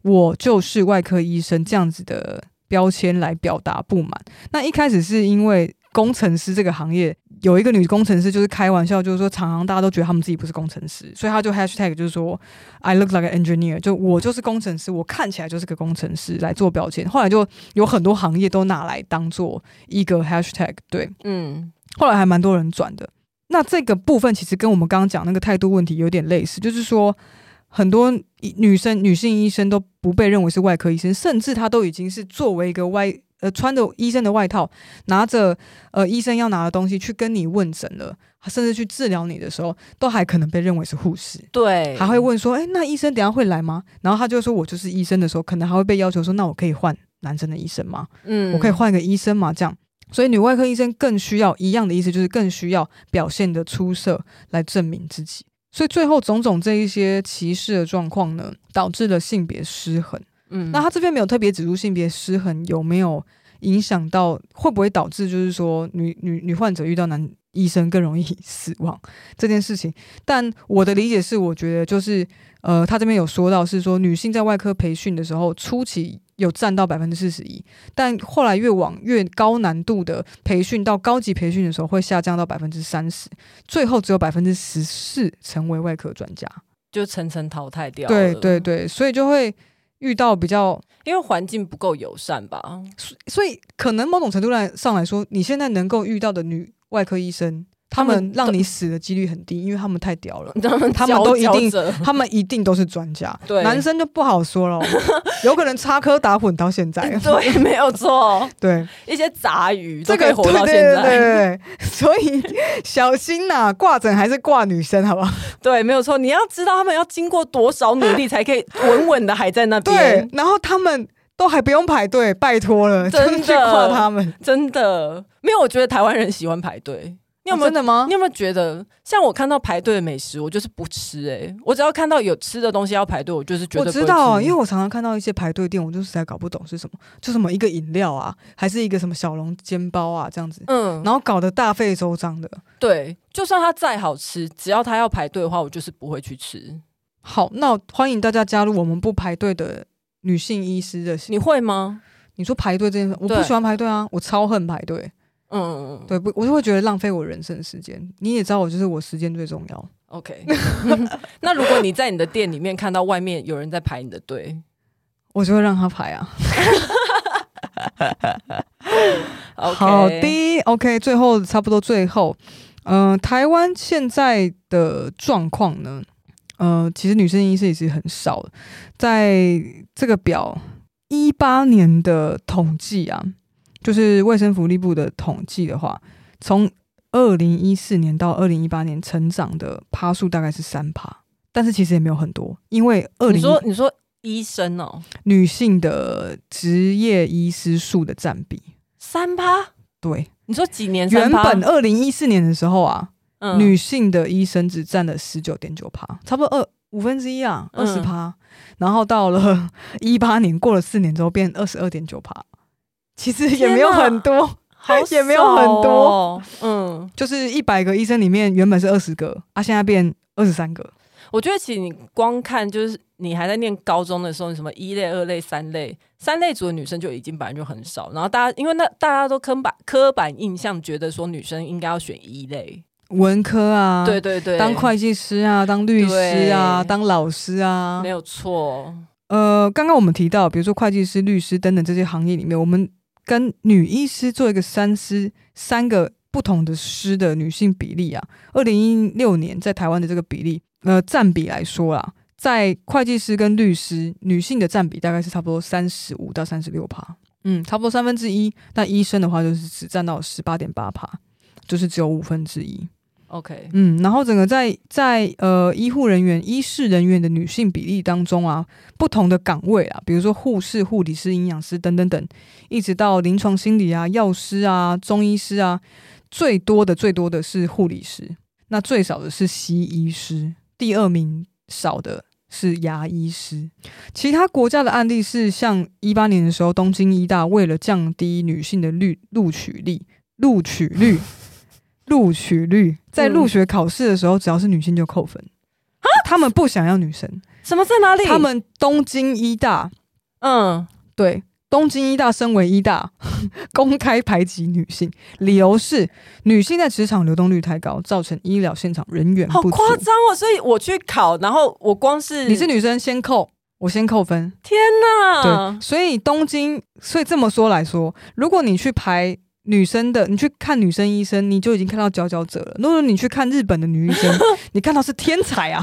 我就是外科医生这样子的。标签来表达不满。那一开始是因为工程师这个行业有一个女工程师，就是开玩笑，就是说常常大家都觉得他们自己不是工程师，所以他就 hashtag 就是说 I look like an engineer，就我就是工程师，我看起来就是个工程师来做标签。后来就有很多行业都拿来当做一个 hashtag，对，嗯，后来还蛮多人转的。那这个部分其实跟我们刚刚讲那个态度问题有点类似，就是说。很多女生、女性医生都不被认为是外科医生，甚至她都已经是作为一个外呃穿着医生的外套，拿着呃医生要拿的东西去跟你问诊了，甚至去治疗你的时候，都还可能被认为是护士。对，还会问说：“哎，那医生等下会来吗？”然后他就说：“我就是医生的时候，可能还会被要求说：‘那我可以换男生的医生吗？’嗯，我可以换一个医生吗？这样，所以女外科医生更需要一样的意思，就是更需要表现的出色来证明自己。”所以最后种种这一些歧视的状况呢，导致了性别失衡。嗯，那他这边没有特别指出性别失衡有没有影响到，会不会导致就是说女女女患者遇到男医生更容易 死亡这件事情？但我的理解是，我觉得就是呃，他这边有说到是说女性在外科培训的时候初期有占到百分之四十一，但后来越往越高难度的培训到高级培训的时候会下降到百分之三十，最后只有百分之十四成为外科专家，就层层淘汰掉。对对对，所以就会。遇到比较，因为环境不够友善吧，所以可能某种程度来上来说，你现在能够遇到的女外科医生。他们让你死的几率很低，因为他们太屌了。他们都一定，他们一定都是专家。对，男生就不好说了，有可能插科打诨到现在。对，没有错。对，一些杂鱼都可以活到现在。对对对，所以小心呐，挂诊还是挂女生，好不好？对，没有错。你要知道，他们要经过多少努力，才可以稳稳的还在那边。对，然后他们都还不用排队，拜托了，真的挂他们，真的没有。我觉得台湾人喜欢排队。你有没有、哦、真的吗？你有没有觉得，像我看到排队的美食，我就是不吃诶、欸，我只要看到有吃的东西要排队，我就是觉得。我知道，啊因为我常常看到一些排队店，我就实在搞不懂是什么，就什么一个饮料啊，还是一个什么小笼煎包啊这样子，嗯，然后搞得大费周章的。对，就算它再好吃，只要它要排队的话，我就是不会去吃。好，那欢迎大家加入我们不排队的女性医师的。你会吗？你说排队这件事，我不喜欢排队啊，我超恨排队。嗯，对，不，我就会觉得浪费我人生的时间。你也知道，我就是我时间最重要。OK，那如果你在你的店里面看到外面有人在排你的队，我就会让他排啊。Okay 好的，OK，最后差不多最后，嗯、呃，台湾现在的状况呢，呃，其实女生医师也是很少的，在这个表一八年的统计啊。就是卫生福利部的统计的话，从二零一四年到二零一八年成长的趴数大概是三趴，但是其实也没有很多，因为二零你说你说医生哦，女性的职业医师数的占比。三趴，对，你说几年原本二零一四年的时候啊，嗯、女性的医生只占了十九点九趴，差不多二五分之一啊，二十趴，然后到了一八年过了四年之后变二十二点九趴。其实也没有很多，好哦、也没有很多，嗯，就是一百个医生里面原本是二十个，啊，现在变二十三个。我觉得其实你光看就是你还在念高中的时候，你什么一类、二类、三类，三类组的女生就已经本来就很少，然后大家因为那大家都刻板刻板印象觉得说女生应该要选一类。文科啊，对对对，当会计师啊，当律师啊，当老师啊，没有错。呃，刚刚我们提到，比如说会计师、律师等等这些行业里面，我们跟女医师做一个三师三个不同的师的女性比例啊，二零一六年在台湾的这个比例，呃，占比来说啊，在会计师跟律师女性的占比大概是差不多三十五到三十六趴，嗯，差不多三分之一。但医生的话就是只占到十八点八趴，就是只有五分之一。OK，嗯，然后整个在在呃医护人员、医事人员的女性比例当中啊，不同的岗位啊，比如说护士、护理师、营养师等等等，一直到临床心理啊、药师啊、中医师啊，最多的最多的是护理师，那最少的是西医师，第二名少的是牙医师。其他国家的案例是，像一八年的时候，东京医大为了降低女性的率录取率，录取率。录取率在入学考试的时候，只要是女性就扣分。啊，他们不想要女生。什么在哪里？他们东京医大，嗯，对，东京医大身为医大，公开排挤女性，理由是女性在职场流动率太高，造成医疗现场人员不。好夸张哦！所以我去考，然后我光是你是女生先扣，我先扣分。天哪！对，所以东京，所以这么说来说，如果你去排。女生的，你去看女生医生，你就已经看到佼佼者了。如果你去看日本的女医生，你看到是天才啊！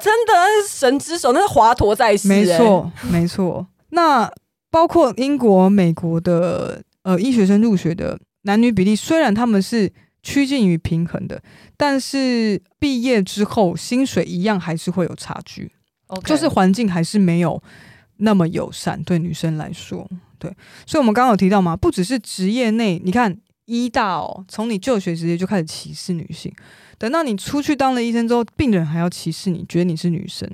真的神之手，那是华佗在世。没错，没错。那包括英国、美国的呃医学生入学的男女比例，虽然他们是趋近于平衡的，但是毕业之后薪水一样还是会有差距。就是环境还是没有那么友善，对女生来说。对，所以，我们刚刚有提到嘛，不只是职业内，你看医大哦，从你就学职业就开始歧视女性，等到你出去当了医生之后，病人还要歧视你，觉得你是女生。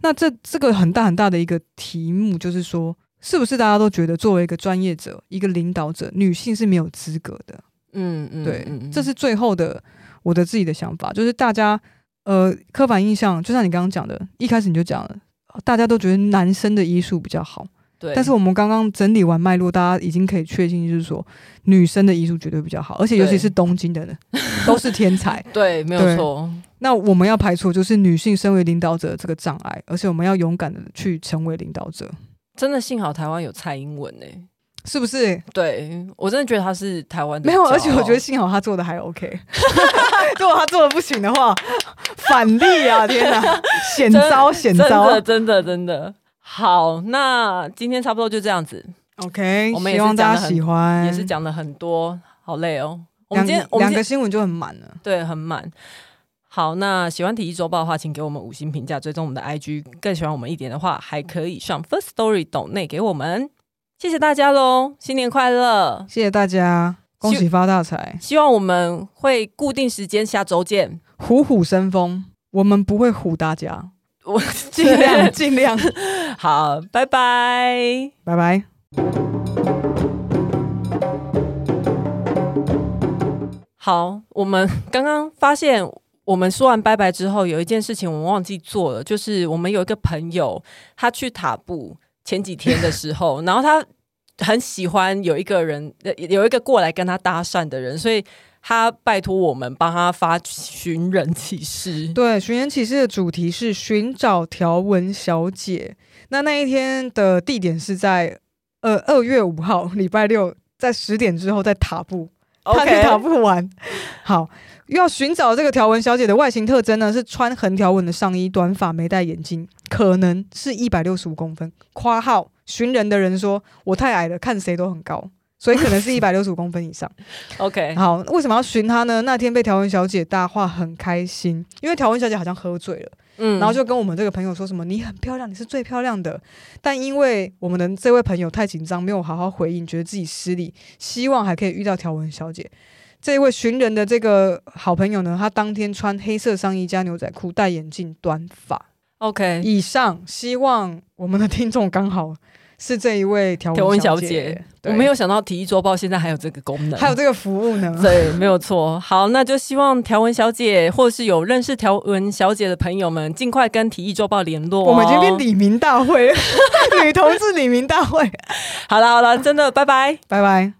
那这这个很大很大的一个题目，就是说，是不是大家都觉得作为一个专业者、一个领导者，女性是没有资格的？嗯嗯，对，这是最后的我的自己的想法，就是大家呃刻板印象，就像你刚刚讲的，一开始你就讲了，大家都觉得男生的医术比较好。对，但是我们刚刚整理完脉络，大家已经可以确信，就是说女生的医术绝对比较好，而且尤其是东京的人 都是天才。对，没有错。那我们要排除就是女性身为领导者这个障碍，而且我们要勇敢的去成为领导者。真的幸好台湾有蔡英文呢、欸，是不是？对，我真的觉得他是台湾的。没有，而且我觉得幸好他做的还 OK。如果他做的不行的话，反例啊！天哪，险招险遭，真的真的。好，那今天差不多就这样子。OK，我们也希望大家喜欢，也是讲了很多，好累哦。我们今天两个新闻就很满了，对，很满。好，那喜欢体育周报的话，请给我们五星评价，追踪我们的 IG。更喜欢我们一点的话，还可以上 First Story 抖内给我们。谢谢大家喽，新年快乐！谢谢大家，恭喜发大财！希望我们会固定时间，下周见，虎虎生风。我们不会唬大家。我 尽量尽量 好，拜拜，拜拜。好，我们刚刚发现，我们说完拜拜之后，有一件事情我们忘记做了，就是我们有一个朋友，他去塔布前几天的时候，然后他很喜欢有一个人，有一个过来跟他搭讪的人，所以。他拜托我们帮他发寻人启事。对，寻人启事的主题是寻找条纹小姐。那那一天的地点是在呃二月五号礼拜六，在十点之后在塔布。他去塔布玩。好，要寻找这个条纹小姐的外形特征呢，是穿横条纹的上衣，短发，没戴眼镜，可能是一百六十五公分。括号寻人的人说：“我太矮了，看谁都很高。”所以可能是一百六十五公分以上。OK，好，为什么要寻她呢？那天被条纹小姐搭话很开心，因为条纹小姐好像喝醉了，嗯，然后就跟我们这个朋友说什么：“你很漂亮，你是最漂亮的。”但因为我们的这位朋友太紧张，没有好好回应，觉得自己失礼，希望还可以遇到条纹小姐。这一位寻人的这个好朋友呢，他当天穿黑色上衣加牛仔裤，戴眼镜，短发。OK，以上，希望我们的听众刚好。是这一位条纹小姐，我没有想到《体育周报》现在还有这个功能，还有这个服务呢。对，没有错。好，那就希望条纹小姐，或是有认识条纹小姐的朋友们，尽快跟《体育周报》联络，哦。我们已经变里民大会，女同志李民大会。好了好了，真的，拜拜，拜拜。